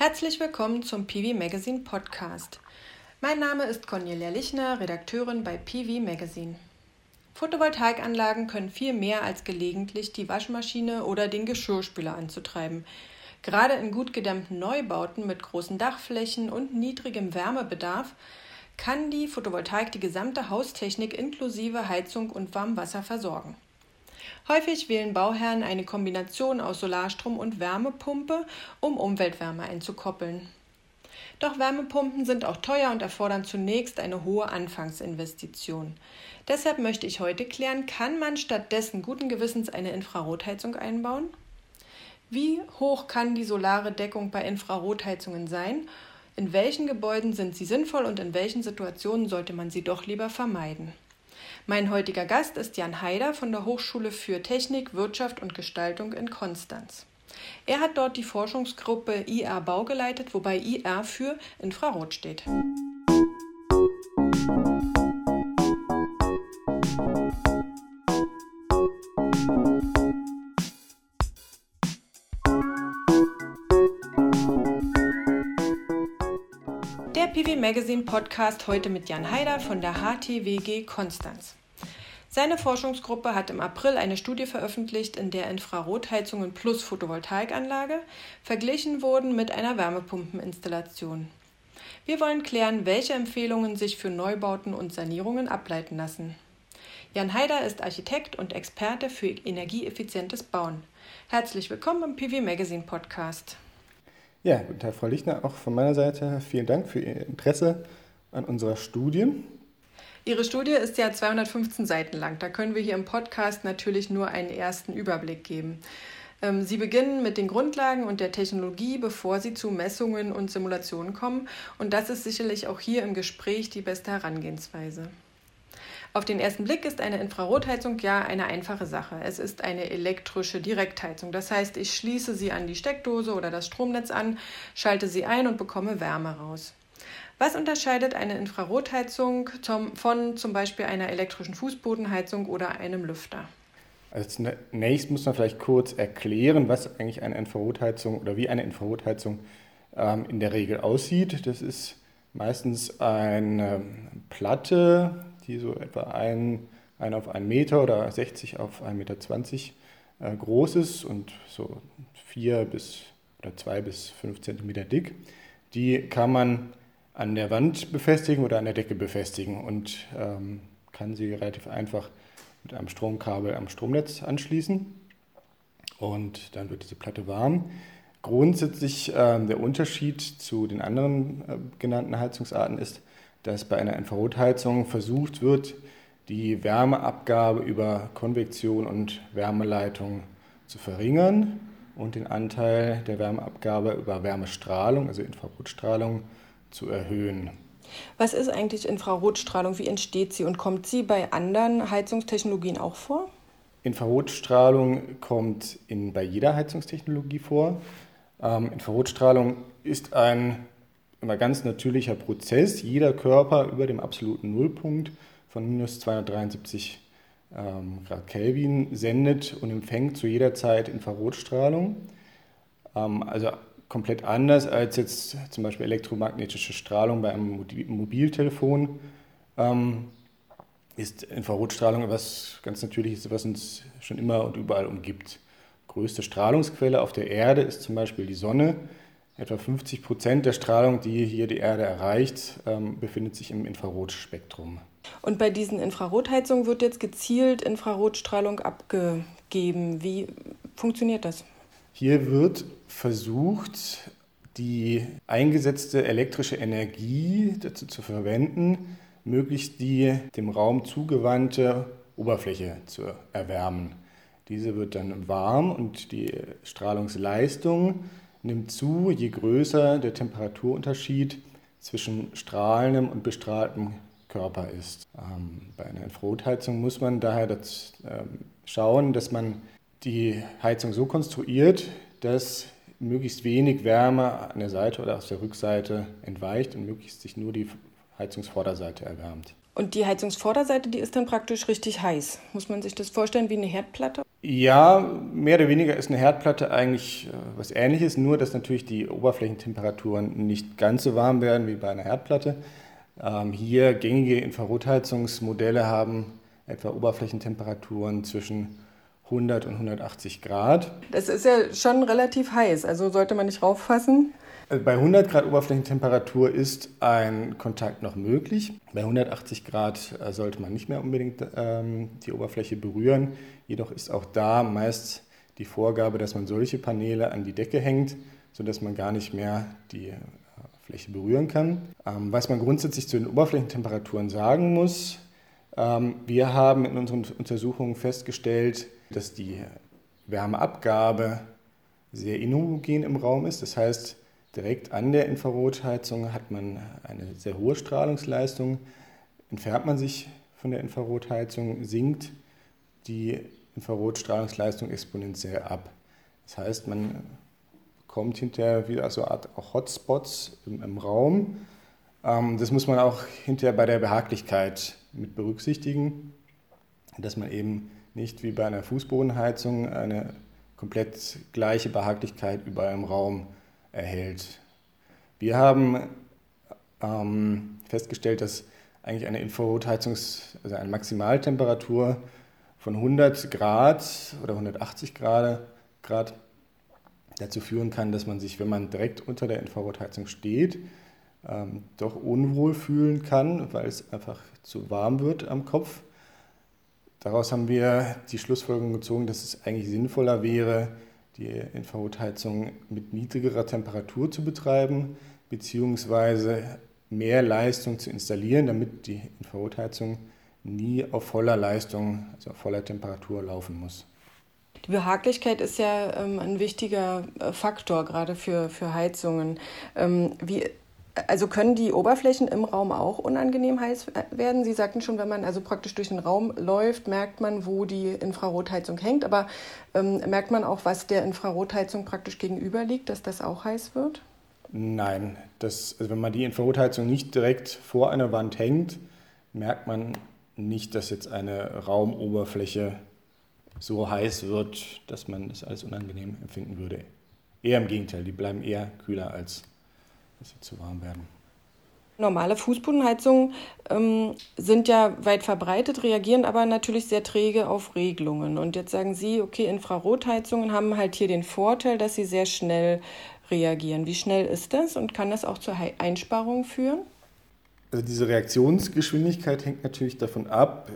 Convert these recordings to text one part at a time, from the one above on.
Herzlich willkommen zum PV Magazine Podcast. Mein Name ist Cornelia Lichner, Redakteurin bei PV Magazine. Photovoltaikanlagen können viel mehr als gelegentlich die Waschmaschine oder den Geschirrspüler anzutreiben. Gerade in gut gedämmten Neubauten mit großen Dachflächen und niedrigem Wärmebedarf kann die Photovoltaik die gesamte Haustechnik inklusive Heizung und Warmwasser versorgen. Häufig wählen Bauherren eine Kombination aus Solarstrom und Wärmepumpe, um Umweltwärme einzukoppeln. Doch Wärmepumpen sind auch teuer und erfordern zunächst eine hohe Anfangsinvestition. Deshalb möchte ich heute klären, kann man stattdessen guten Gewissens eine Infrarotheizung einbauen? Wie hoch kann die solare Deckung bei Infrarotheizungen sein? In welchen Gebäuden sind sie sinnvoll und in welchen Situationen sollte man sie doch lieber vermeiden? Mein heutiger Gast ist Jan Haider von der Hochschule für Technik, Wirtschaft und Gestaltung in Konstanz. Er hat dort die Forschungsgruppe IR Bau geleitet, wobei IR für Infrarot steht. Magazine Podcast heute mit Jan Haider von der HTWG Konstanz. Seine Forschungsgruppe hat im April eine Studie veröffentlicht, in der Infrarotheizungen plus Photovoltaikanlage verglichen wurden mit einer Wärmepumpeninstallation. Wir wollen klären, welche Empfehlungen sich für Neubauten und Sanierungen ableiten lassen. Jan Haider ist Architekt und Experte für energieeffizientes Bauen. Herzlich willkommen im PV Magazine Podcast. Ja, guten Tag, Frau Lichner. Auch von meiner Seite vielen Dank für Ihr Interesse an unserer Studie. Ihre Studie ist ja 215 Seiten lang. Da können wir hier im Podcast natürlich nur einen ersten Überblick geben. Ähm, Sie beginnen mit den Grundlagen und der Technologie, bevor Sie zu Messungen und Simulationen kommen. Und das ist sicherlich auch hier im Gespräch die beste Herangehensweise. Auf den ersten Blick ist eine Infrarotheizung ja eine einfache Sache. Es ist eine elektrische Direktheizung. Das heißt, ich schließe sie an die Steckdose oder das Stromnetz an, schalte sie ein und bekomme Wärme raus. Was unterscheidet eine Infrarotheizung von zum Beispiel einer elektrischen Fußbodenheizung oder einem Lüfter? Also zunächst muss man vielleicht kurz erklären, was eigentlich eine Infrarotheizung oder wie eine Infrarotheizung ähm, in der Regel aussieht. Das ist meistens eine Platte, die so etwa ein, ein auf einen Meter oder 60 auf 1,20 Meter äh, groß ist und so vier bis oder zwei bis fünf Zentimeter dick. Die kann man an der Wand befestigen oder an der Decke befestigen und ähm, kann sie relativ einfach mit einem Stromkabel am Stromnetz anschließen. Und dann wird diese Platte warm. Grundsätzlich äh, der Unterschied zu den anderen äh, genannten Heizungsarten ist, dass bei einer Infrarotheizung versucht wird, die Wärmeabgabe über Konvektion und Wärmeleitung zu verringern und den Anteil der Wärmeabgabe über Wärmestrahlung, also Infrarotstrahlung, zu erhöhen. Was ist eigentlich Infrarotstrahlung? Wie entsteht sie und kommt sie bei anderen Heizungstechnologien auch vor? Infrarotstrahlung kommt in, bei jeder Heizungstechnologie vor. Ähm, Infrarotstrahlung ist ein immer ganz natürlicher Prozess. Jeder Körper über dem absoluten Nullpunkt von minus 273 ähm, Grad Kelvin sendet und empfängt zu jeder Zeit Infrarotstrahlung. Ähm, also komplett anders als jetzt zum Beispiel elektromagnetische Strahlung bei einem Mobiltelefon. Ähm, ist Infrarotstrahlung etwas ganz Natürliches, was uns schon immer und überall umgibt. Größte Strahlungsquelle auf der Erde ist zum Beispiel die Sonne. Etwa 50 Prozent der Strahlung, die hier die Erde erreicht, ähm, befindet sich im Infrarotspektrum. Und bei diesen Infrarotheizungen wird jetzt gezielt Infrarotstrahlung abgegeben. Wie funktioniert das? Hier wird versucht, die eingesetzte elektrische Energie dazu zu verwenden, möglichst die dem Raum zugewandte Oberfläche zu erwärmen. Diese wird dann warm und die Strahlungsleistung nimmt zu, je größer der Temperaturunterschied zwischen strahlendem und bestrahltem Körper ist. Ähm, bei einer Infrarotheizung muss man daher das, ähm, schauen, dass man die Heizung so konstruiert, dass möglichst wenig Wärme an der Seite oder aus der Rückseite entweicht und möglichst sich nur die Heizungsvorderseite erwärmt. Und die Heizungsvorderseite, die ist dann praktisch richtig heiß. Muss man sich das vorstellen wie eine Herdplatte? Ja, mehr oder weniger ist eine Herdplatte eigentlich äh, was Ähnliches, nur dass natürlich die Oberflächentemperaturen nicht ganz so warm werden wie bei einer Herdplatte. Ähm, hier gängige Infrarotheizungsmodelle haben etwa Oberflächentemperaturen zwischen 100 und 180 Grad. Das ist ja schon relativ heiß, also sollte man nicht rauffassen. Also bei 100 Grad Oberflächentemperatur ist ein Kontakt noch möglich. Bei 180 Grad äh, sollte man nicht mehr unbedingt ähm, die Oberfläche berühren. Jedoch ist auch da meist die Vorgabe, dass man solche Paneele an die Decke hängt, sodass man gar nicht mehr die äh, Fläche berühren kann. Ähm, was man grundsätzlich zu den Oberflächentemperaturen sagen muss, ähm, wir haben in unseren Untersuchungen festgestellt, dass die Wärmeabgabe sehr inhomogen im Raum ist. Das heißt, direkt an der Infrarotheizung hat man eine sehr hohe Strahlungsleistung. Entfernt man sich von der Infrarotheizung, sinkt die Infrarotstrahlungsleistung exponentiell ab. Das heißt, man bekommt hinterher wieder so eine Art Hotspots im, im Raum. Ähm, das muss man auch hinterher bei der Behaglichkeit mit berücksichtigen, dass man eben nicht wie bei einer Fußbodenheizung eine komplett gleiche Behaglichkeit überall im Raum erhält. Wir haben ähm, festgestellt, dass eigentlich eine Infrarotheizung, also eine Maximaltemperatur von 100 Grad oder 180 Grad, Grad dazu führen kann, dass man sich, wenn man direkt unter der Infrarotheizung steht, ähm, doch unwohl fühlen kann, weil es einfach zu warm wird am Kopf. Daraus haben wir die Schlussfolgerung gezogen, dass es eigentlich sinnvoller wäre, die Infrarotheizung mit niedrigerer Temperatur zu betreiben, beziehungsweise mehr Leistung zu installieren, damit die Infrarotheizung nie auf voller Leistung, also auf voller Temperatur laufen muss. Die Behaglichkeit ist ja ähm, ein wichtiger äh, Faktor, gerade für, für Heizungen. Ähm, wie also können die Oberflächen im Raum auch unangenehm heiß werden? Sie sagten schon, wenn man also praktisch durch den Raum läuft, merkt man, wo die Infrarotheizung hängt. Aber ähm, merkt man auch, was der Infrarotheizung praktisch gegenüber liegt, dass das auch heiß wird? Nein, das, also wenn man die Infrarotheizung nicht direkt vor einer Wand hängt, merkt man nicht, dass jetzt eine Raumoberfläche so heiß wird, dass man das als unangenehm empfinden würde. Eher im Gegenteil, die bleiben eher kühler als dass sie zu warm werden. Normale Fußbodenheizungen ähm, sind ja weit verbreitet, reagieren aber natürlich sehr träge auf Regelungen. Und jetzt sagen Sie, okay, Infrarotheizungen haben halt hier den Vorteil, dass sie sehr schnell reagieren. Wie schnell ist das und kann das auch zur Einsparung führen? Also diese Reaktionsgeschwindigkeit hängt natürlich davon ab,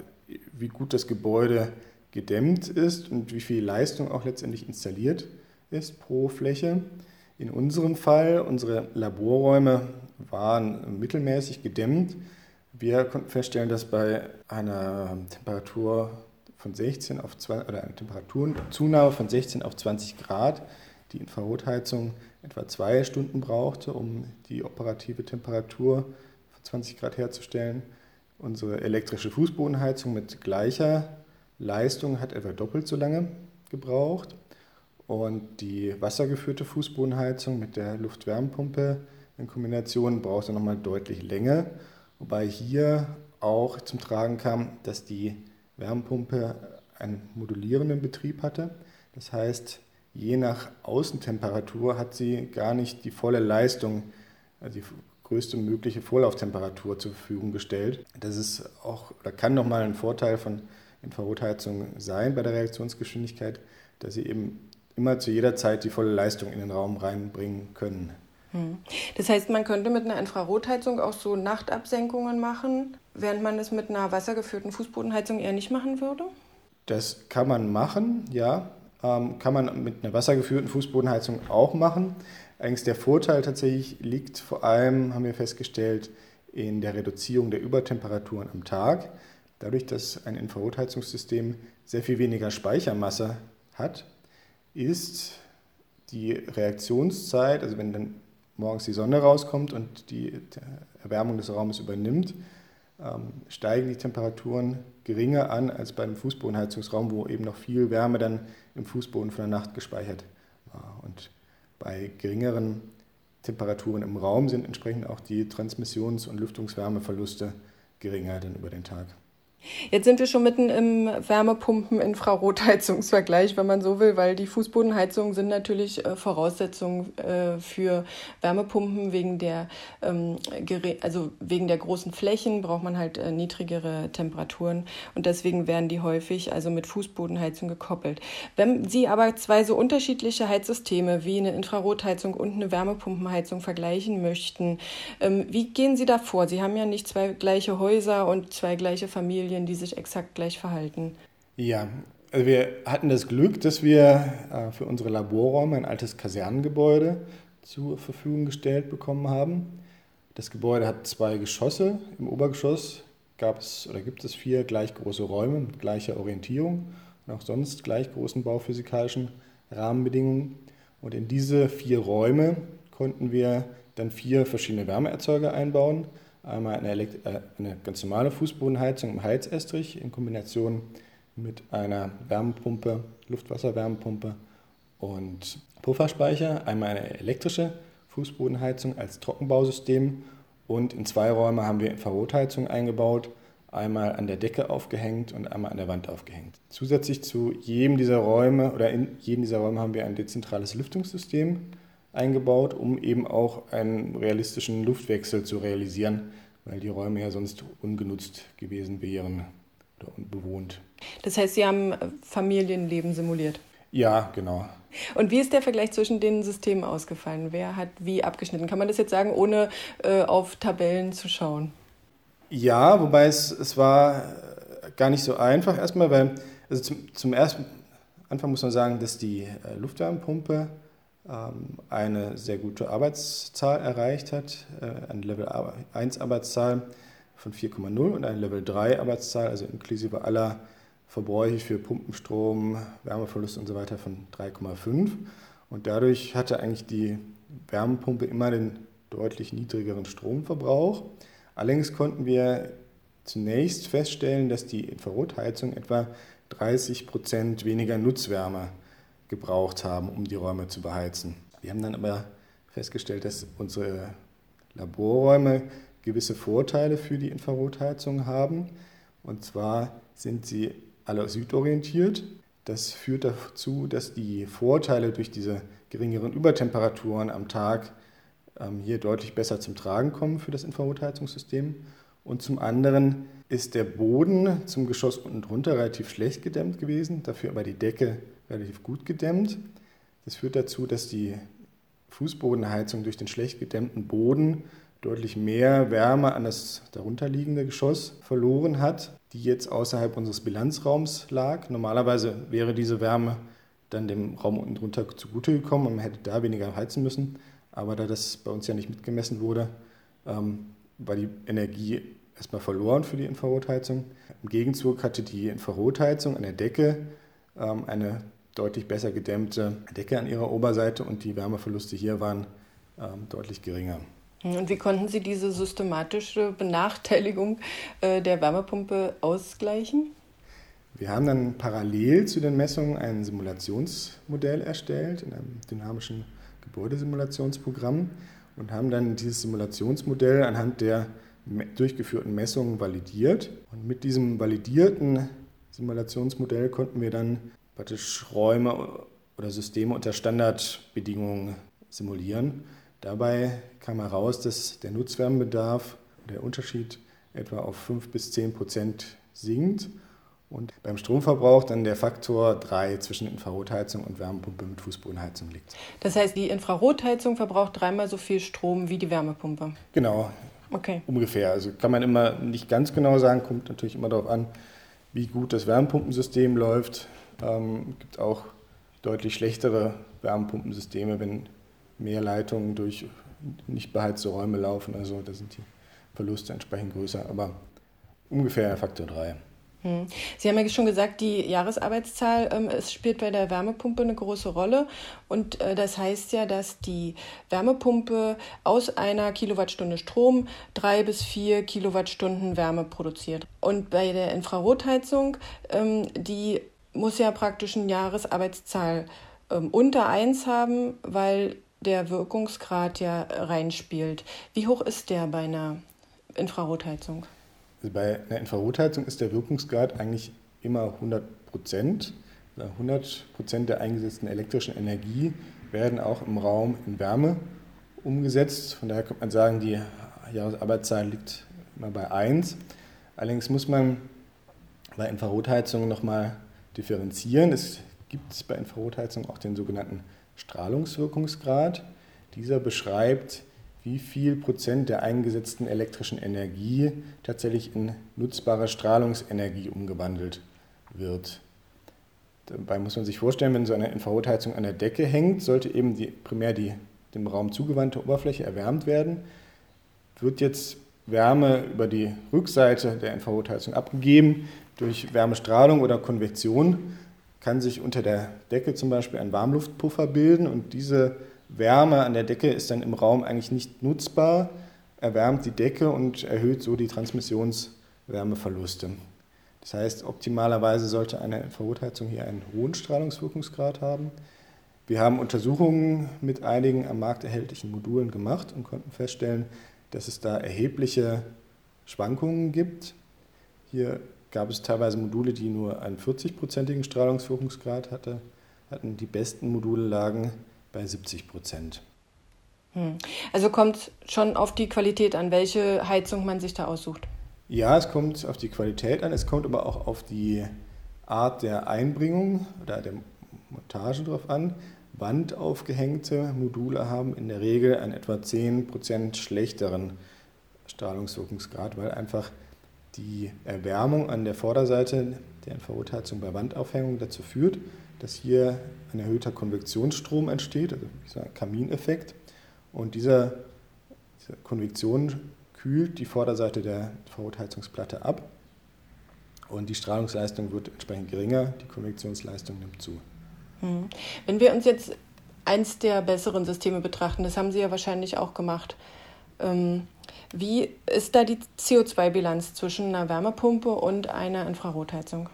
wie gut das Gebäude gedämmt ist und wie viel Leistung auch letztendlich installiert ist pro Fläche. In unserem Fall, unsere Laborräume waren mittelmäßig gedämmt. Wir konnten feststellen, dass bei einer Temperatur von 16 auf 20, oder einer Temperaturzunahme von 16 auf 20 Grad die Infrarotheizung etwa zwei Stunden brauchte, um die operative Temperatur von 20 Grad herzustellen. Unsere elektrische Fußbodenheizung mit gleicher Leistung hat etwa doppelt so lange gebraucht. Und die wassergeführte Fußbodenheizung mit der Luftwärmepumpe in Kombination brauchte nochmal deutlich länger, wobei hier auch zum Tragen kam, dass die Wärmepumpe einen modulierenden Betrieb hatte. Das heißt, je nach Außentemperatur hat sie gar nicht die volle Leistung, also die größte mögliche Vorlauftemperatur zur Verfügung gestellt. Das ist auch oder kann nochmal ein Vorteil von Infrarotheizung sein bei der Reaktionsgeschwindigkeit, dass sie eben immer zu jeder Zeit die volle Leistung in den Raum reinbringen können. Hm. Das heißt, man könnte mit einer Infrarotheizung auch so Nachtabsenkungen machen, während man es mit einer wassergeführten Fußbodenheizung eher nicht machen würde? Das kann man machen, ja. Ähm, kann man mit einer wassergeführten Fußbodenheizung auch machen. Eigentlich der Vorteil tatsächlich liegt vor allem, haben wir festgestellt, in der Reduzierung der Übertemperaturen am Tag. Dadurch, dass ein Infrarotheizungssystem sehr viel weniger Speichermasse hat, ist die Reaktionszeit, also wenn dann morgens die Sonne rauskommt und die Erwärmung des Raumes übernimmt, ähm, steigen die Temperaturen geringer an als bei einem Fußbodenheizungsraum, wo eben noch viel Wärme dann im Fußboden von der Nacht gespeichert war. Und bei geringeren Temperaturen im Raum sind entsprechend auch die Transmissions- und Lüftungswärmeverluste geringer dann über den Tag. Jetzt sind wir schon mitten im Wärmepumpen-Infrarotheizungsvergleich, wenn man so will, weil die Fußbodenheizungen sind natürlich äh, Voraussetzungen äh, für Wärmepumpen wegen der, ähm, also wegen der großen Flächen braucht man halt äh, niedrigere Temperaturen und deswegen werden die häufig also mit Fußbodenheizung gekoppelt. Wenn Sie aber zwei so unterschiedliche Heizsysteme wie eine Infrarotheizung und eine Wärmepumpenheizung vergleichen möchten, ähm, wie gehen Sie da vor? Sie haben ja nicht zwei gleiche Häuser und zwei gleiche Familien Familien, die sich exakt gleich verhalten? Ja, also wir hatten das Glück, dass wir äh, für unsere Laborräume ein altes Kasernengebäude zur Verfügung gestellt bekommen haben. Das Gebäude hat zwei Geschosse. Im Obergeschoss gab es oder gibt es vier gleich große Räume mit gleicher Orientierung und auch sonst gleich großen bauphysikalischen Rahmenbedingungen. Und in diese vier Räume konnten wir dann vier verschiedene Wärmeerzeuger einbauen. Einmal eine, Elekt äh, eine ganz normale Fußbodenheizung im Heizestrich in Kombination mit einer Wärmepumpe, Luftwasserwärmepumpe und Pufferspeicher. Einmal eine elektrische Fußbodenheizung als Trockenbausystem und in zwei Räume haben wir Infrarotheizung eingebaut, einmal an der Decke aufgehängt und einmal an der Wand aufgehängt. Zusätzlich zu jedem dieser Räume oder in jedem dieser Räume haben wir ein dezentrales Lüftungssystem eingebaut, um eben auch einen realistischen Luftwechsel zu realisieren, weil die Räume ja sonst ungenutzt gewesen wären oder unbewohnt. Das heißt, Sie haben Familienleben simuliert? Ja, genau. Und wie ist der Vergleich zwischen den Systemen ausgefallen? Wer hat wie abgeschnitten? Kann man das jetzt sagen, ohne äh, auf Tabellen zu schauen? Ja, wobei es, es war gar nicht so einfach erstmal, weil also zum, zum ersten Anfang muss man sagen, dass die äh, Luftwärmepumpe eine sehr gute Arbeitszahl erreicht hat, äh, eine Level 1 Arbeitszahl von 4,0 und eine Level 3 Arbeitszahl, also inklusive aller Verbräuche für Pumpenstrom, Wärmeverlust und so weiter von 3,5. Und dadurch hatte eigentlich die Wärmepumpe immer den deutlich niedrigeren Stromverbrauch. Allerdings konnten wir zunächst feststellen, dass die Infrarotheizung etwa 30 Prozent weniger Nutzwärme gebraucht haben, um die Räume zu beheizen. Wir haben dann aber festgestellt, dass unsere Laborräume gewisse Vorteile für die Infrarotheizung haben. Und zwar sind sie alle südorientiert. Das führt dazu, dass die Vorteile durch diese geringeren Übertemperaturen am Tag ähm, hier deutlich besser zum Tragen kommen für das Infrarotheizungssystem. Und zum anderen ist der Boden zum Geschoss unten drunter relativ schlecht gedämmt gewesen, dafür aber die Decke relativ gut gedämmt. Das führt dazu, dass die Fußbodenheizung durch den schlecht gedämmten Boden deutlich mehr Wärme an das darunterliegende Geschoss verloren hat, die jetzt außerhalb unseres Bilanzraums lag. Normalerweise wäre diese Wärme dann dem Raum unten drunter zugute gekommen und man hätte da weniger heizen müssen. Aber da das bei uns ja nicht mitgemessen wurde, ähm, war die Energie erstmal verloren für die Infrarotheizung. Im Gegenzug hatte die Infrarotheizung an der Decke ähm, eine deutlich besser gedämmte Decke an ihrer Oberseite und die Wärmeverluste hier waren ähm, deutlich geringer. Und wie konnten Sie diese systematische Benachteiligung äh, der Wärmepumpe ausgleichen? Wir haben dann parallel zu den Messungen ein Simulationsmodell erstellt in einem dynamischen Gebäudesimulationsprogramm und haben dann dieses Simulationsmodell anhand der durchgeführten Messungen validiert. Und mit diesem validierten Simulationsmodell konnten wir dann praktisch Räume oder Systeme unter Standardbedingungen simulieren. Dabei kam heraus, dass der Nutzwärmebedarf, der Unterschied etwa auf 5 bis 10 Prozent sinkt und beim Stromverbrauch dann der Faktor 3 zwischen Infrarotheizung und Wärmepumpe mit Fußbodenheizung liegt. Das heißt, die Infrarotheizung verbraucht dreimal so viel Strom wie die Wärmepumpe? Genau. Okay. Ungefähr. Also kann man immer nicht ganz genau sagen, kommt natürlich immer darauf an, wie gut das Wärmepumpensystem läuft. Ähm, gibt auch deutlich schlechtere Wärmepumpensysteme, wenn mehr Leitungen durch nicht beheizte Räume laufen. Also da sind die Verluste entsprechend größer, aber ungefähr Faktor 3. Hm. Sie haben ja schon gesagt, die Jahresarbeitszahl ähm, es spielt bei der Wärmepumpe eine große Rolle. Und äh, das heißt ja, dass die Wärmepumpe aus einer Kilowattstunde Strom drei bis vier Kilowattstunden Wärme produziert. Und bei der Infrarotheizung, ähm, die muss ja praktisch eine Jahresarbeitszahl ähm, unter 1 haben, weil der Wirkungsgrad ja reinspielt. Wie hoch ist der bei einer Infrarotheizung? Also bei einer Infrarotheizung ist der Wirkungsgrad eigentlich immer 100 Prozent. 100 Prozent der eingesetzten elektrischen Energie werden auch im Raum in Wärme umgesetzt. Von daher könnte man sagen, die Jahresarbeitszahl liegt immer bei 1. Allerdings muss man bei Infrarotheizungen nochmal differenzieren. Es gibt bei Infrarotheizungen auch den sogenannten Strahlungswirkungsgrad. Dieser beschreibt, wie viel Prozent der eingesetzten elektrischen Energie tatsächlich in nutzbare Strahlungsenergie umgewandelt wird. Dabei muss man sich vorstellen, wenn so eine Infrarotheizung an der Decke hängt, sollte eben die, primär die dem Raum zugewandte Oberfläche erwärmt werden. Wird jetzt Wärme über die Rückseite der Infrarotheizung abgegeben durch Wärmestrahlung oder Konvektion, kann sich unter der Decke zum Beispiel ein Warmluftpuffer bilden und diese Wärme an der Decke ist dann im Raum eigentlich nicht nutzbar, erwärmt die Decke und erhöht so die Transmissionswärmeverluste. Das heißt, optimalerweise sollte eine Infrarotheizung hier einen hohen Strahlungswirkungsgrad haben. Wir haben Untersuchungen mit einigen am Markt erhältlichen Modulen gemacht und konnten feststellen, dass es da erhebliche Schwankungen gibt. Hier gab es teilweise Module, die nur einen 40-prozentigen Strahlungswirkungsgrad hatte, hatten. Die besten Module lagen bei 70 Prozent. Hm. Also kommt schon auf die Qualität an, welche Heizung man sich da aussucht. Ja, es kommt auf die Qualität an, es kommt aber auch auf die Art der Einbringung oder der Montage drauf an. Wandaufgehängte Module haben in der Regel einen etwa 10% schlechteren Strahlungswirkungsgrad, weil einfach die Erwärmung an der Vorderseite der Infrarotheizung bei Wandaufhängung dazu führt, dass hier ein erhöhter Konvektionsstrom entsteht, also dieser Kamineffekt. Und dieser, diese Konvektion kühlt die Vorderseite der Vorrotheizungsplatte ab und die Strahlungsleistung wird entsprechend geringer, die Konvektionsleistung nimmt zu. Hm. Wenn wir uns jetzt eins der besseren Systeme betrachten, das haben Sie ja wahrscheinlich auch gemacht, ähm, wie ist da die CO2-Bilanz zwischen einer Wärmepumpe und einer Infrarotheizung?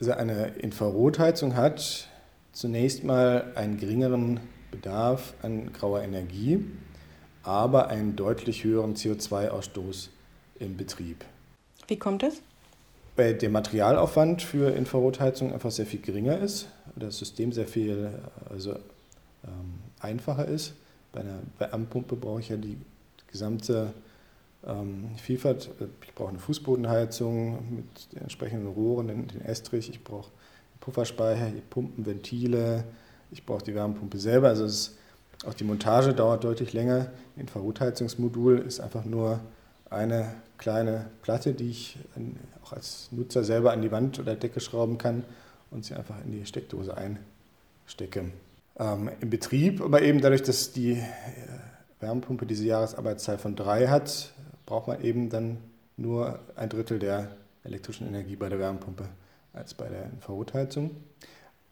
Also eine Infrarotheizung hat zunächst mal einen geringeren Bedarf an grauer Energie aber einen deutlich höheren CO2-Ausstoß im Betrieb. Wie kommt es? Weil der Materialaufwand für Infrarotheizung einfach sehr viel geringer ist, das System sehr viel also, ähm, einfacher ist. Bei einer Wärmepumpe brauche ich ja die gesamte ähm, Vielfalt. Ich brauche eine Fußbodenheizung mit den entsprechenden Rohren, den, den Estrich, ich brauche Pufferspeicher, Pumpen, Ventile, ich brauche die Wärmepumpe selber. Also es auch die Montage dauert deutlich länger. Ein Infrarotheizungsmodul ist einfach nur eine kleine Platte, die ich auch als Nutzer selber an die Wand oder Decke schrauben kann und sie einfach in die Steckdose einstecke. Ähm, Im Betrieb, aber eben dadurch, dass die äh, Wärmepumpe diese Jahresarbeitszahl von drei hat, braucht man eben dann nur ein Drittel der elektrischen Energie bei der Wärmepumpe als bei der Infrarotheizung.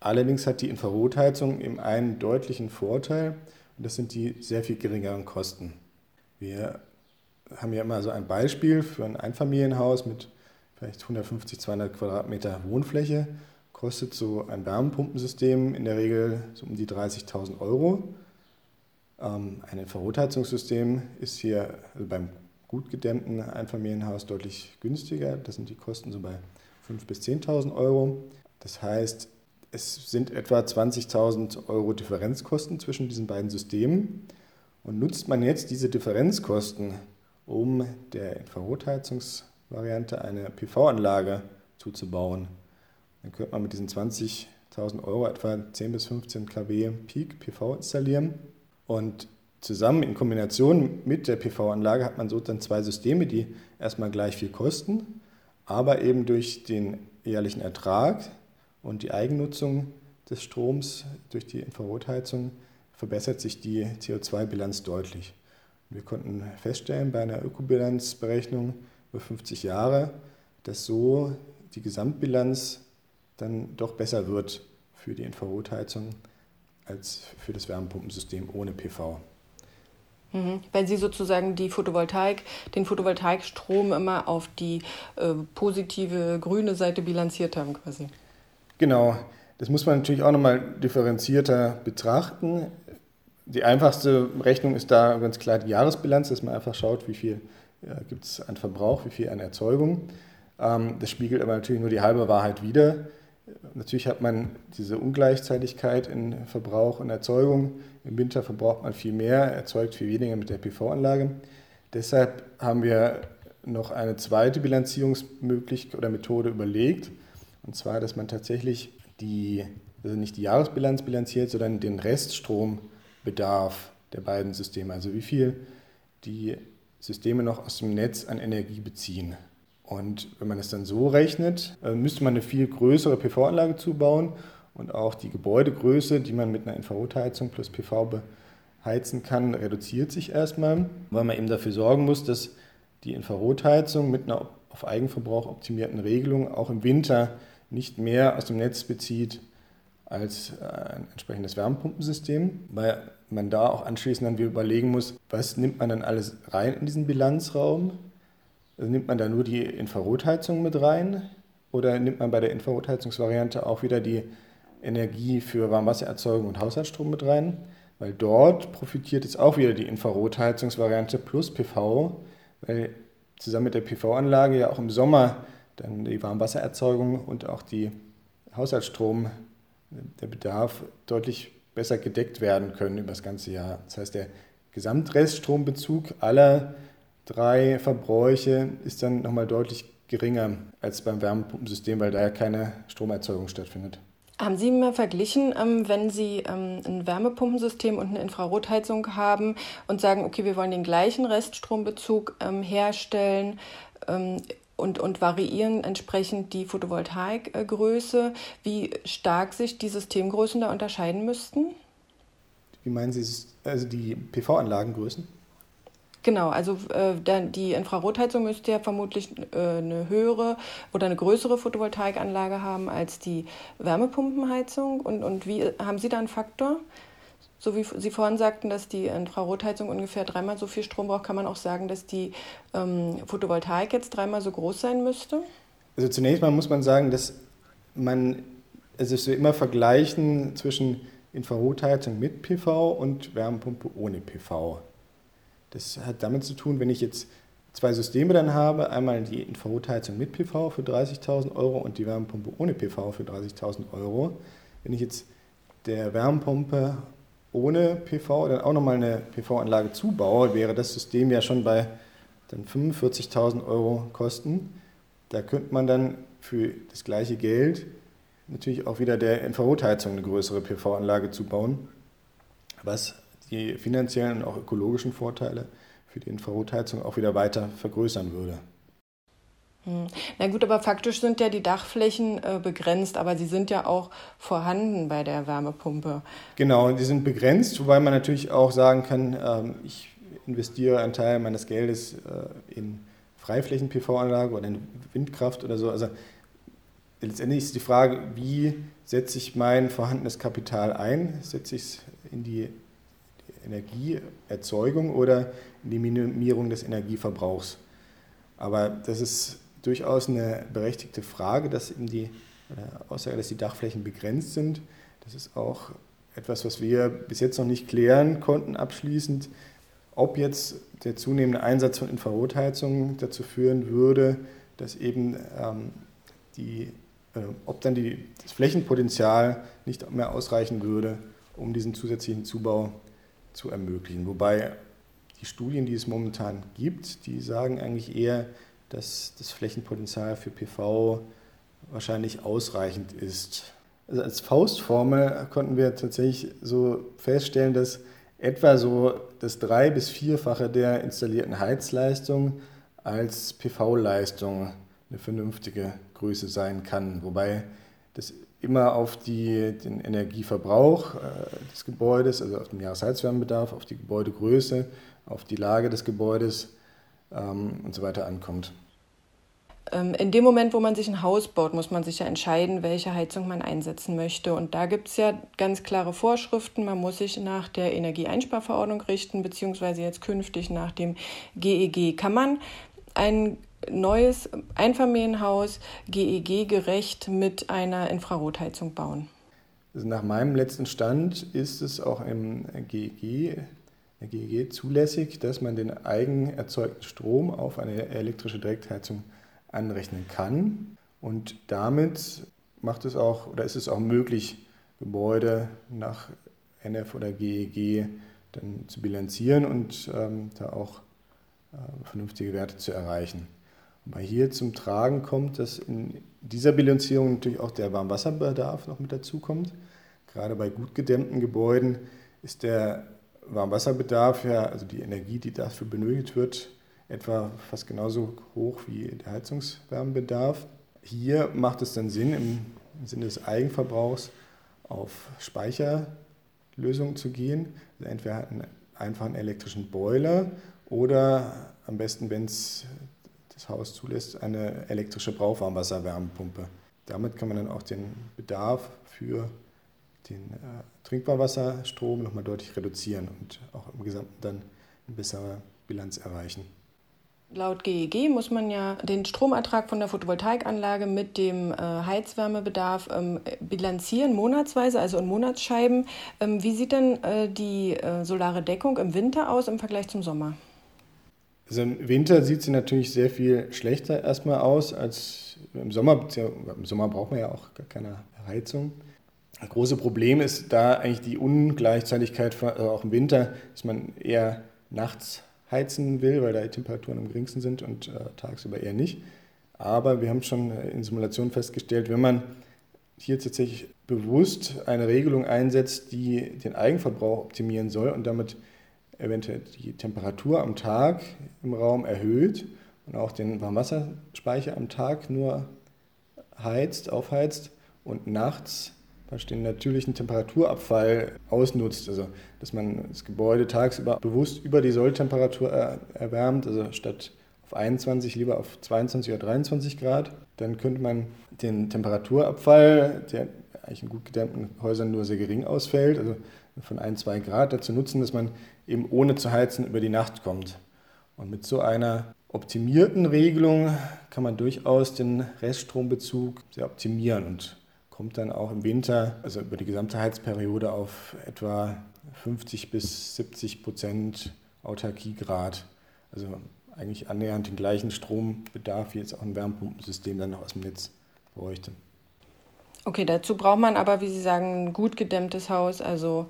Allerdings hat die Infrarotheizung eben einen deutlichen Vorteil, und das sind die sehr viel geringeren Kosten. Wir haben ja immer so ein Beispiel für ein Einfamilienhaus mit vielleicht 150, 200 Quadratmeter Wohnfläche. Kostet so ein Wärmepumpensystem in der Regel so um die 30.000 Euro. Ähm, ein Infrarotheizungssystem ist hier also beim gut gedämmten Einfamilienhaus deutlich günstiger. Das sind die Kosten so bei 5.000 bis 10.000 Euro. Das heißt, es sind etwa 20.000 Euro Differenzkosten zwischen diesen beiden Systemen. Und nutzt man jetzt diese Differenzkosten, um der Infrarotheizungsvariante eine PV-Anlage zuzubauen, dann könnte man mit diesen 20.000 Euro etwa 10 bis 15 kW Peak PV installieren. Und zusammen in Kombination mit der PV-Anlage hat man so dann zwei Systeme, die erstmal gleich viel kosten, aber eben durch den jährlichen Ertrag und die Eigennutzung des Stroms durch die Infrarotheizung verbessert sich die CO2-Bilanz deutlich. Wir konnten feststellen bei einer Ökobilanzberechnung über 50 Jahre, dass so die Gesamtbilanz dann doch besser wird für die Infrarotheizung als für das Wärmepumpensystem ohne PV. Mhm. Weil Sie sozusagen die Photovoltaik, den Photovoltaikstrom immer auf die äh, positive grüne Seite bilanziert haben quasi. Genau, das muss man natürlich auch nochmal differenzierter betrachten. Die einfachste Rechnung ist da ganz klar die Jahresbilanz, dass man einfach schaut, wie viel ja, gibt es an Verbrauch, wie viel an Erzeugung. Ähm, das spiegelt aber natürlich nur die halbe Wahrheit wider. Natürlich hat man diese Ungleichzeitigkeit in Verbrauch und Erzeugung. Im Winter verbraucht man viel mehr, erzeugt viel weniger mit der PV-Anlage. Deshalb haben wir noch eine zweite Bilanzierungsmöglichkeit oder Methode überlegt. Und zwar, dass man tatsächlich die, also nicht die Jahresbilanz bilanziert, sondern den Reststrombedarf der beiden Systeme. Also wie viel die Systeme noch aus dem Netz an Energie beziehen. Und wenn man es dann so rechnet, äh, müsste man eine viel größere PV-Anlage zubauen und auch die Gebäudegröße, die man mit einer Infrarotheizung plus PV beheizen kann, reduziert sich erstmal, weil man eben dafür sorgen muss, dass die Infrarotheizung mit einer auf Eigenverbrauch optimierten Regelung auch im Winter nicht mehr aus dem Netz bezieht als äh, ein entsprechendes Wärmepumpensystem, weil man da auch anschließend dann überlegen muss, was nimmt man dann alles rein in diesen Bilanzraum? Also nimmt man da nur die Infrarotheizung mit rein oder nimmt man bei der Infrarotheizungsvariante auch wieder die Energie für Warmwassererzeugung und Haushaltsstrom mit rein? Weil dort profitiert jetzt auch wieder die Infrarotheizungsvariante plus PV, weil zusammen mit der PV-Anlage ja auch im Sommer dann die Warmwassererzeugung und auch die Haushaltsstrom, der Bedarf deutlich besser gedeckt werden können über das ganze Jahr. Das heißt, der Gesamtreststrombezug aller drei Verbräuche ist dann nochmal deutlich geringer als beim Wärmepumpensystem, weil da ja keine Stromerzeugung stattfindet. Haben Sie mal verglichen, ähm, wenn Sie ähm, ein Wärmepumpensystem und eine Infrarotheizung haben und sagen, okay, wir wollen den gleichen Reststrombezug ähm, herstellen und, und variieren entsprechend die Photovoltaikgröße, wie stark sich die Systemgrößen da unterscheiden müssten? Wie meinen Sie, also die PV-Anlagengrößen? Genau, also äh, die Infrarotheizung müsste ja vermutlich äh, eine höhere oder eine größere Photovoltaikanlage haben als die Wärmepumpenheizung. Und, und wie haben Sie da einen Faktor? So wie Sie vorhin sagten, dass die Infrarotheizung ungefähr dreimal so viel Strom braucht, kann man auch sagen, dass die ähm, Photovoltaik jetzt dreimal so groß sein müsste? Also zunächst mal muss man sagen, dass man, also es ist immer vergleichen zwischen Infrarotheizung mit PV und Wärmepumpe ohne PV. Das hat damit zu tun, wenn ich jetzt zwei Systeme dann habe, einmal die Infrarotheizung mit PV für 30.000 Euro und die Wärmepumpe ohne PV für 30.000 Euro. Wenn ich jetzt der Wärmepumpe ohne PV dann auch nochmal eine PV-Anlage zubaue, wäre das System ja schon bei dann 45.000 Euro Kosten. Da könnte man dann für das gleiche Geld natürlich auch wieder der Infrarotheizung eine größere PV-Anlage zubauen, was die finanziellen und auch ökologischen Vorteile für die Infrarotheizung auch wieder weiter vergrößern würde. Hm. Na gut, aber faktisch sind ja die Dachflächen äh, begrenzt, aber sie sind ja auch vorhanden bei der Wärmepumpe. Genau, die sind begrenzt, wobei man natürlich auch sagen kann, ähm, ich investiere einen Teil meines Geldes äh, in Freiflächen-PV-Anlage oder in Windkraft oder so. Also letztendlich ist die Frage, wie setze ich mein vorhandenes Kapital ein? Setze ich es in die Energieerzeugung oder in die Minimierung des Energieverbrauchs. Aber das ist durchaus eine berechtigte Frage, dass eben die Aussage, dass die Dachflächen begrenzt sind. Das ist auch etwas, was wir bis jetzt noch nicht klären konnten abschließend, ob jetzt der zunehmende Einsatz von Infrarotheizungen dazu führen würde, dass eben ähm, die, äh, ob dann die, das Flächenpotenzial nicht mehr ausreichen würde, um diesen zusätzlichen Zubau zu ermöglichen. Wobei die Studien, die es momentan gibt, die sagen eigentlich eher, dass das Flächenpotenzial für PV wahrscheinlich ausreichend ist. Also als Faustformel konnten wir tatsächlich so feststellen, dass etwa so das drei- bis vierfache der installierten Heizleistung als PV-Leistung eine vernünftige Größe sein kann. Wobei das immer auf die, den Energieverbrauch äh, des Gebäudes, also auf den Jahresheizwärmebedarf, auf die Gebäudegröße, auf die Lage des Gebäudes ähm, und so weiter ankommt. Ähm, in dem Moment, wo man sich ein Haus baut, muss man sich ja entscheiden, welche Heizung man einsetzen möchte. Und da gibt es ja ganz klare Vorschriften. Man muss sich nach der Energieeinsparverordnung richten, beziehungsweise jetzt künftig nach dem GEG. E Kann man ein neues Einfamilienhaus GEG-gerecht mit einer Infrarotheizung bauen? Also nach meinem letzten Stand ist es auch im GEG GEG zulässig, dass man den eigen erzeugten Strom auf eine elektrische Direktheizung anrechnen kann. Und damit macht es auch oder ist es auch möglich, Gebäude nach NF oder GEG dann zu bilanzieren und ähm, da auch äh, vernünftige Werte zu erreichen. Wobei hier zum Tragen kommt, dass in dieser Bilanzierung natürlich auch der Warmwasserbedarf noch mit dazu kommt. Gerade bei gut gedämmten Gebäuden ist der Warmwasserbedarf, ja, also die Energie, die dafür benötigt wird, etwa fast genauso hoch wie der Heizungswärmebedarf. Hier macht es dann Sinn, im Sinne des Eigenverbrauchs auf Speicherlösungen zu gehen. Also entweder einen einfachen elektrischen Boiler oder am besten, wenn es das Haus zulässt, eine elektrische Brauchwarmwasserwärmepumpe. Damit kann man dann auch den Bedarf für den äh, Trinkbarwasserstrom nochmal deutlich reduzieren und auch im Gesamten dann eine bessere Bilanz erreichen. Laut GEG muss man ja den Stromertrag von der Photovoltaikanlage mit dem äh, Heizwärmebedarf ähm, bilanzieren, monatsweise, also in Monatsscheiben. Ähm, wie sieht denn äh, die äh, solare Deckung im Winter aus im Vergleich zum Sommer? Also im Winter sieht sie natürlich sehr viel schlechter erstmal aus als im Sommer. Im Sommer braucht man ja auch gar keine Heizung. Das große Problem ist da eigentlich die Ungleichzeitigkeit, also auch im Winter, dass man eher nachts heizen will, weil da die Temperaturen am geringsten sind und äh, tagsüber eher nicht. Aber wir haben schon in Simulationen festgestellt, wenn man hier tatsächlich bewusst eine Regelung einsetzt, die den Eigenverbrauch optimieren soll und damit eventuell die Temperatur am Tag im Raum erhöht und auch den Warmwasserspeicher am Tag nur heizt, aufheizt und nachts den natürlichen Temperaturabfall ausnutzt. Also, dass man das Gebäude tagsüber bewusst über die Solltemperatur erwärmt, also statt auf 21 lieber auf 22 oder 23 Grad. Dann könnte man den Temperaturabfall, der eigentlich in gut gedämmten Häusern nur sehr gering ausfällt, also von 1, 2 Grad, dazu nutzen, dass man eben ohne zu heizen über die Nacht kommt. Und mit so einer optimierten Regelung kann man durchaus den Reststrombezug sehr optimieren und kommt dann auch im Winter, also über die gesamte Heizperiode, auf etwa 50 bis 70 Prozent Autarkiegrad. Also eigentlich annähernd den gleichen Strombedarf wie jetzt auch ein Wärmepumpensystem dann noch aus dem Netz bräuchte. Okay, dazu braucht man aber, wie Sie sagen, ein gut gedämmtes Haus, also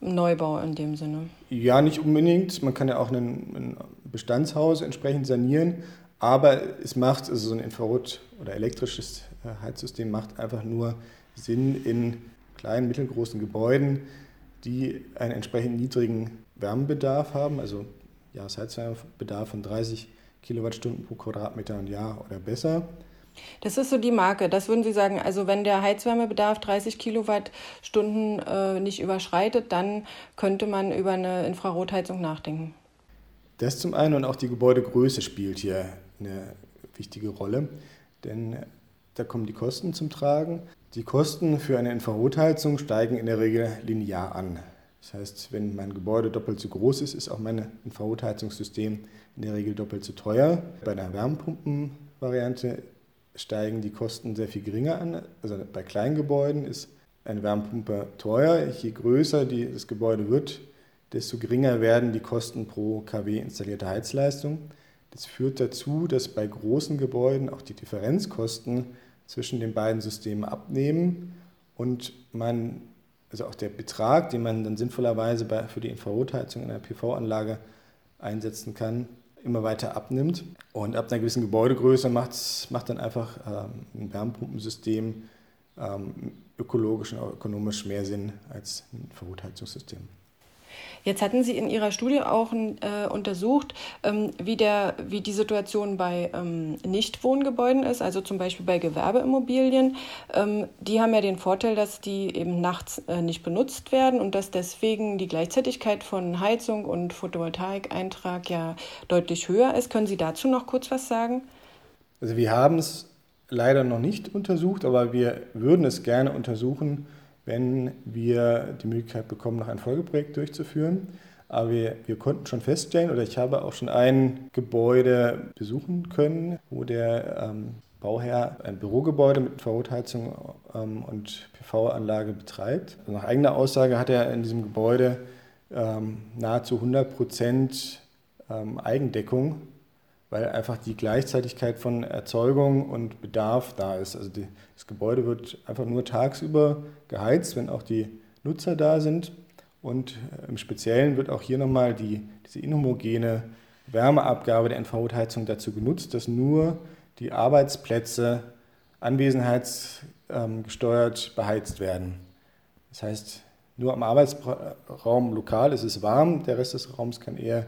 Neubau in dem Sinne. Ja, nicht unbedingt. Man kann ja auch ein, Bestandshaus entsprechend sanieren, aber es macht, also so ein Infrarot- oder elektrisches äh, Heizsystem macht einfach nur Sinn in kleinen, mittelgroßen Gebäuden, die einen entsprechend niedrigen Wärmebedarf haben, also Jahresheizwärmebedarf von 30 Kilowattstunden pro Quadratmeter und Jahr oder besser. Das ist so die Marke. Das würden Sie sagen, also wenn der Heizwärmebedarf 30 Kilowattstunden äh, nicht überschreitet, dann könnte man über eine Infrarotheizung nachdenken. Das zum einen und auch die Gebäudegröße spielt hier eine wichtige Rolle, denn da kommen die Kosten zum Tragen. Die Kosten für eine Infrarotheizung steigen in der Regel linear an. Das heißt, wenn mein Gebäude doppelt so groß ist, ist auch mein Infrarotheizungssystem in der Regel doppelt so teuer. Bei einer Wärmepumpenvariante steigen die Kosten sehr viel geringer an. Also bei kleinen Gebäuden ist eine Wärmepumpe teuer. Je größer die, das Gebäude wird, desto geringer werden die Kosten pro kW installierte Heizleistung. Das führt dazu, dass bei großen Gebäuden auch die Differenzkosten zwischen den beiden Systemen abnehmen und man, also auch der Betrag, den man dann sinnvollerweise bei, für die Infrarotheizung in einer PV-Anlage einsetzen kann, immer weiter abnimmt. Und ab einer gewissen Gebäudegröße macht, dann einfach ähm, ein Wärmepumpensystem ähm, ökologisch und ökonomisch mehr Sinn als ein Infrarotheizungssystem. Jetzt hatten Sie in Ihrer Studie auch äh, untersucht, ähm, wie, der, wie die Situation bei ähm, Nichtwohngebäuden ist, also zum Beispiel bei Gewerbeimmobilien. Ähm, die haben ja den Vorteil, dass die eben nachts äh, nicht benutzt werden und dass deswegen die Gleichzeitigkeit von Heizung und Photovoltaik-Eintrag ja deutlich höher ist. Können Sie dazu noch kurz was sagen? Also wir haben es leider noch nicht untersucht, aber wir würden es gerne untersuchen wenn wir die Möglichkeit bekommen, noch ein Folgeprojekt durchzuführen. Aber wir, wir, konnten schon feststellen, oder ich habe auch schon ein Gebäude besuchen können, wo der ähm, Bauherr ein Bürogebäude mit Infrarotheizung ähm, und PV-Anlage betreibt. Also nach eigener Aussage hat er in diesem Gebäude ähm, nahezu 100 Prozent ähm, Eigendeckung, weil einfach die Gleichzeitigkeit von Erzeugung und Bedarf da ist. Also die, das Gebäude wird einfach nur tagsüber geheizt, wenn auch die Nutzer da sind. Und äh, im Speziellen wird auch hier nochmal die, diese inhomogene Wärmeabgabe der Infrarotheizung dazu genutzt, dass nur die Arbeitsplätze anwesenheitsgesteuert beheizt werden. Das heißt, nur am Arbeitsraum lokal ist es warm, der Rest des Raums kann eher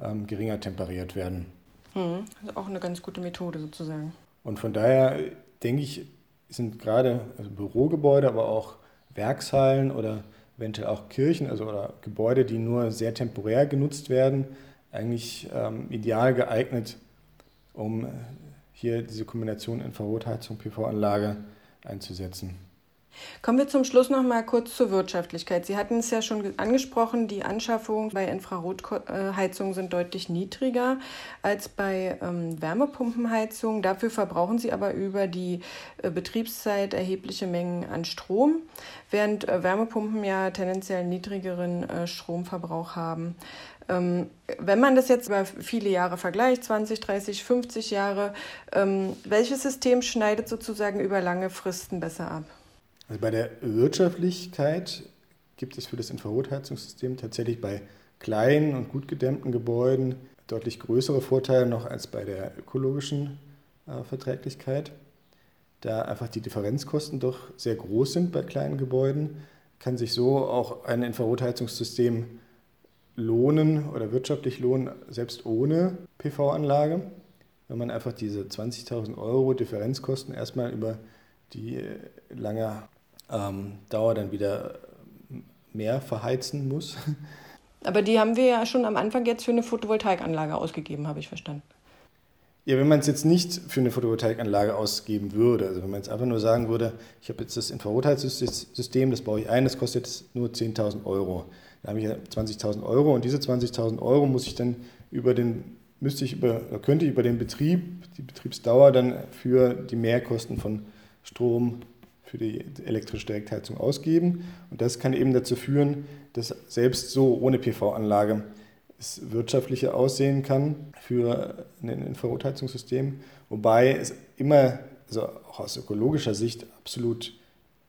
ähm, geringer temperiert werden. Mhm. Also auch eine ganz gute Methode sozusagen. Und von daher denke ich, sind gerade also Bürogebäude, aber auch Werkshallen oder eventuell auch Kirchen, also oder Gebäude, die nur sehr temporär genutzt werden, eigentlich ähm, ideal geeignet, um hier diese Kombination Infrarotheizung, PV-Anlage einzusetzen. Kommen wir zum Schluss noch mal kurz zur Wirtschaftlichkeit. Sie hatten es ja schon angesprochen, die Anschaffungen bei Infrarotheizungen sind deutlich niedriger als bei ähm, Wärmepumpenheizungen. Dafür verbrauchen sie aber über die äh, Betriebszeit erhebliche Mengen an Strom, während äh, Wärmepumpen ja tendenziell niedrigeren äh, Stromverbrauch haben. Ähm, wenn man das jetzt über viele Jahre vergleicht, 20, 30, 50 Jahre, ähm, welches System schneidet sozusagen über lange Fristen besser ab? Also bei der Wirtschaftlichkeit gibt es für das Infrarotheizungssystem tatsächlich bei kleinen und gut gedämmten Gebäuden deutlich größere Vorteile noch als bei der ökologischen äh, Verträglichkeit. Da einfach die Differenzkosten doch sehr groß sind bei kleinen Gebäuden, kann sich so auch ein Infrarotheizungssystem lohnen oder wirtschaftlich lohnen, selbst ohne PV-Anlage, wenn man einfach diese 20.000 Euro Differenzkosten erstmal über die äh, lange ähm, Dauer dann wieder mehr verheizen muss. Aber die haben wir ja schon am Anfang jetzt für eine Photovoltaikanlage ausgegeben, habe ich verstanden. Ja, wenn man es jetzt nicht für eine Photovoltaikanlage ausgeben würde, also wenn man jetzt einfach nur sagen würde, ich habe jetzt das Infrarotheizungssystem, das baue ich ein, das kostet jetzt nur 10.000 Euro. Dann habe ich 20.000 Euro und diese 20.000 Euro muss ich dann über den, müsste ich über, könnte ich über den Betrieb, die Betriebsdauer dann für die Mehrkosten von Strom, für die elektrische Direktheizung ausgeben. Und das kann eben dazu führen, dass selbst so ohne PV-Anlage es wirtschaftlicher aussehen kann für ein Infrarotheizungssystem, wobei es immer, also auch aus ökologischer Sicht, absolut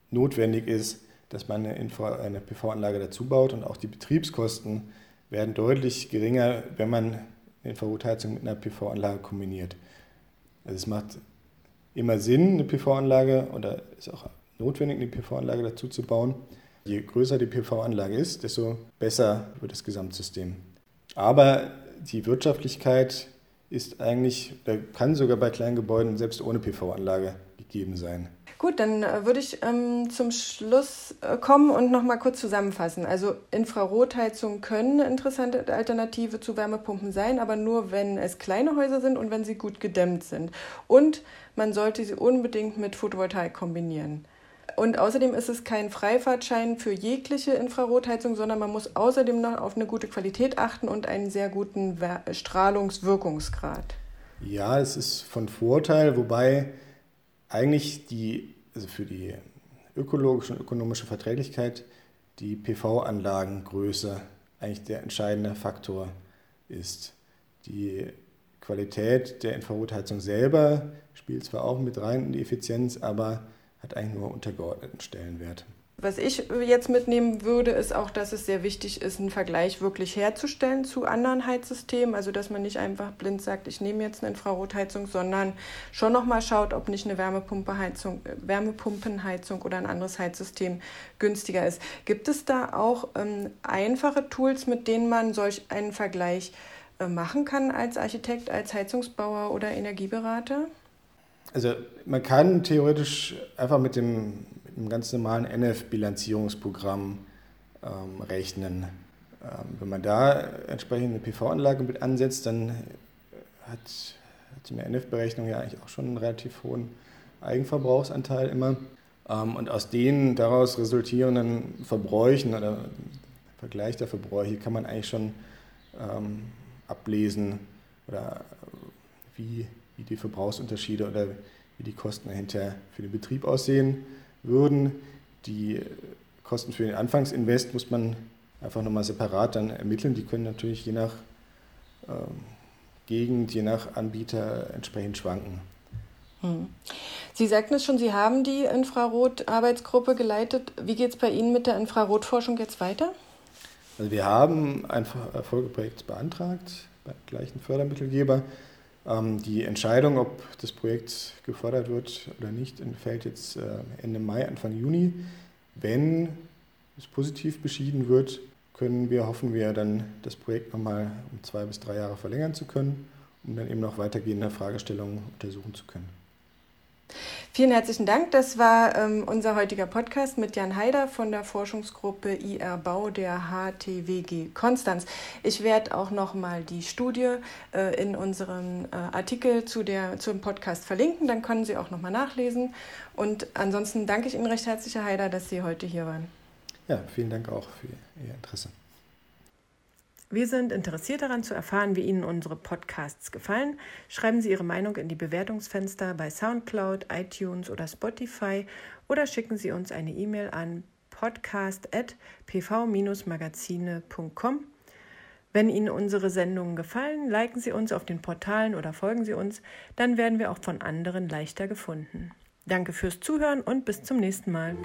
notwendig ist, dass man eine, eine PV-Anlage dazu baut und auch die Betriebskosten werden deutlich geringer, wenn man Infrarotheizung mit einer PV-Anlage kombiniert. Also es macht immer Sinn, eine PV-Anlage oder ist auch notwendig, eine PV-Anlage dazu zu bauen. Je größer die PV-Anlage ist, desto besser wird das Gesamtsystem. Aber die Wirtschaftlichkeit ist eigentlich, kann sogar bei kleinen Gebäuden selbst ohne PV-Anlage gegeben sein. Gut, dann äh, würde ich ähm, zum Schluss äh, kommen und noch mal kurz zusammenfassen. Also Infrarotheizungen können eine interessante Alternative zu Wärmepumpen sein, aber nur wenn es kleine Häuser sind und wenn sie gut gedämmt sind. Und man sollte sie unbedingt mit Photovoltaik kombinieren. Und außerdem ist es kein Freifahrtschein für jegliche Infrarotheizung, sondern man muss außerdem noch auf eine gute Qualität achten und einen sehr guten Strahlungswirkungsgrad. Ja, es ist von Vorteil, wobei eigentlich die, also für die ökologische und ökonomische Verträglichkeit die PV-Anlagengröße eigentlich der entscheidende Faktor ist. Die Qualität der Infrarotheizung selber spielt zwar auch mit rein in die Effizienz, aber hat eigentlich nur untergeordneten Stellenwert. Was ich jetzt mitnehmen würde, ist auch, dass es sehr wichtig ist, einen Vergleich wirklich herzustellen zu anderen Heizsystemen. Also, dass man nicht einfach blind sagt, ich nehme jetzt eine Infrarotheizung, sondern schon nochmal schaut, ob nicht eine Wärmepumpenheizung, Wärmepumpenheizung oder ein anderes Heizsystem günstiger ist. Gibt es da auch ähm, einfache Tools, mit denen man solch einen Vergleich äh, machen kann als Architekt, als Heizungsbauer oder Energieberater? Also man kann theoretisch einfach mit dem im ganz normalen NF-Bilanzierungsprogramm ähm, rechnen. Ähm, wenn man da entsprechend eine PV-Anlage mit ansetzt, dann hat, hat so eine NF-Berechnung ja eigentlich auch schon einen relativ hohen Eigenverbrauchsanteil immer. Ähm, und aus den daraus resultierenden Verbräuchen oder Vergleich der Verbräuche kann man eigentlich schon ähm, ablesen oder wie, wie die Verbrauchsunterschiede oder wie die Kosten dahinter für den Betrieb aussehen würden. Die Kosten für den Anfangsinvest muss man einfach nochmal separat dann ermitteln. Die können natürlich je nach ähm, Gegend, je nach Anbieter entsprechend schwanken. Hm. Sie sagten es schon, Sie haben die Infrarot-Arbeitsgruppe geleitet. Wie geht es bei Ihnen mit der Infrarotforschung jetzt weiter? Also wir haben ein Folgeprojekt beantragt beim gleichen Fördermittelgeber. Ähm, die Entscheidung, ob das Projekt gefordert wird oder nicht, entfällt jetzt äh, Ende Mai, Anfang Juni. Wenn es positiv beschieden wird, können wir, hoffen wir dann, das Projekt nochmal um zwei bis drei Jahre verlängern zu können, um dann eben noch weitergehende Fragestellungen untersuchen zu können. Vielen herzlichen Dank. Das war ähm, unser heutiger Podcast mit Jan Haider von der Forschungsgruppe IR Bau der HTWG Konstanz. Ich werde auch noch mal die Studie äh, in unserem äh, Artikel zu der, zum Podcast verlinken. Dann können Sie auch noch mal nachlesen. Und ansonsten danke ich Ihnen recht herzlich, Herr Haider, dass Sie heute hier waren. Ja, vielen Dank auch für Ihr Interesse. Wir sind interessiert daran zu erfahren, wie Ihnen unsere Podcasts gefallen. Schreiben Sie Ihre Meinung in die Bewertungsfenster bei SoundCloud, iTunes oder Spotify oder schicken Sie uns eine E-Mail an podcast.pv-magazine.com. Wenn Ihnen unsere Sendungen gefallen, liken Sie uns auf den Portalen oder folgen Sie uns, dann werden wir auch von anderen leichter gefunden. Danke fürs Zuhören und bis zum nächsten Mal.